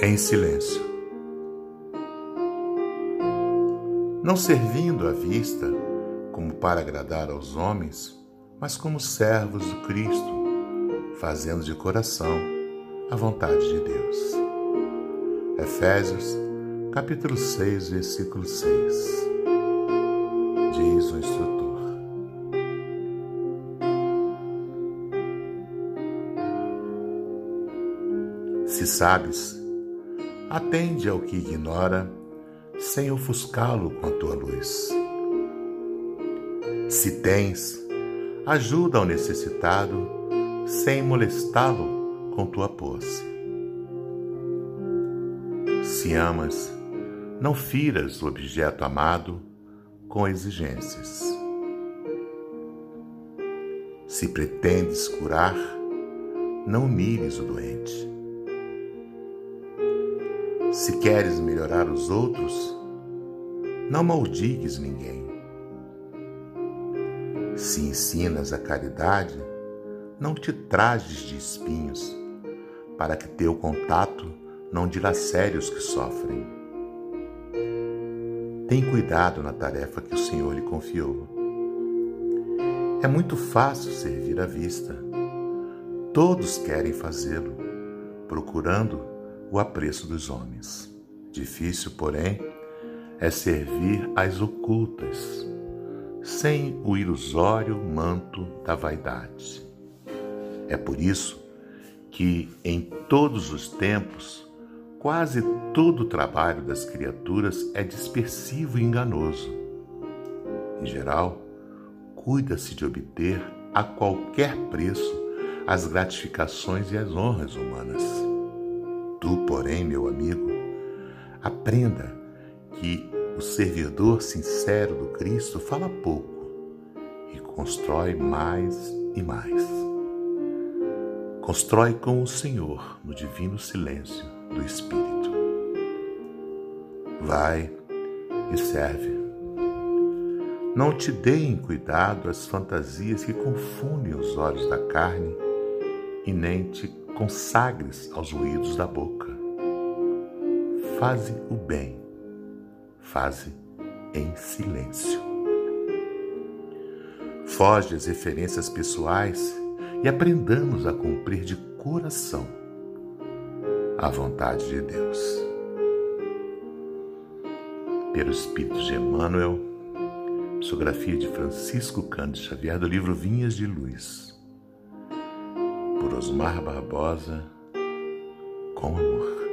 em silêncio. Não servindo à vista como para agradar aos homens, mas como servos do Cristo, fazendo de coração a vontade de Deus. Efésios, capítulo 6, versículo 6. Diz o instrutor. Se sabes, atende ao que ignora, sem ofuscá-lo com a tua luz. Se tens, ajuda ao necessitado, sem molestá-lo com tua posse. Se amas, não firas o objeto amado com exigências. Se pretendes curar, não mires o doente. Se queres melhorar os outros, não maldigues ninguém. Se ensinas a caridade, não te trajes de espinhos, para que teu contato não dilacere os que sofrem. Tem cuidado na tarefa que o Senhor lhe confiou. É muito fácil servir à vista. Todos querem fazê-lo, procurando o apreço dos homens. Difícil, porém, é servir às ocultas, sem o ilusório manto da vaidade. É por isso que, em todos os tempos, quase todo o trabalho das criaturas é dispersivo e enganoso. Em geral, cuida-se de obter a qualquer preço as gratificações e as honras humanas. Tu, porém, meu amigo, aprenda que o servidor sincero do Cristo fala pouco e constrói mais e mais. Constrói com o Senhor no divino silêncio do Espírito. Vai e serve. Não te deem cuidado as fantasias que confundem os olhos da carne e nem te consagres aos ruídos da boca. Faze o bem, faze em silêncio. Foge às referências pessoais e aprendamos a cumprir de coração a vontade de Deus. Pelo Espírito de Emmanuel, psicografia de Francisco Cândido Xavier do livro Vinhas de Luz Osmar Barbosa, com amor.